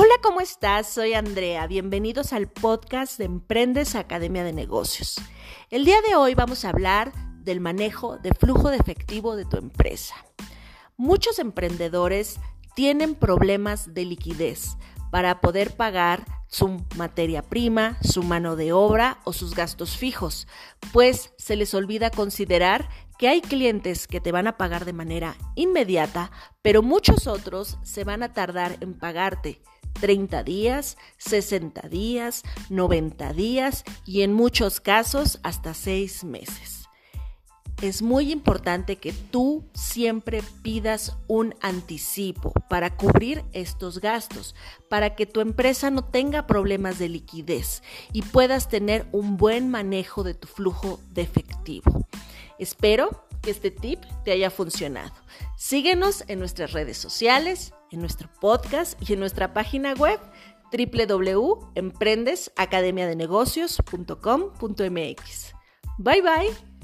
Hola, ¿cómo estás? Soy Andrea. Bienvenidos al podcast de Emprendes Academia de Negocios. El día de hoy vamos a hablar del manejo de flujo de efectivo de tu empresa. Muchos emprendedores tienen problemas de liquidez para poder pagar su materia prima, su mano de obra o sus gastos fijos, pues se les olvida considerar que hay clientes que te van a pagar de manera inmediata, pero muchos otros se van a tardar en pagarte 30 días, 60 días, 90 días y en muchos casos hasta 6 meses. Es muy importante que tú siempre pidas un anticipo para cubrir estos gastos, para que tu empresa no tenga problemas de liquidez y puedas tener un buen manejo de tu flujo de efectivo. Espero que este tip te haya funcionado. Síguenos en nuestras redes sociales, en nuestro podcast y en nuestra página web www.emprendesacademiadenegocios.com.mx. Bye bye.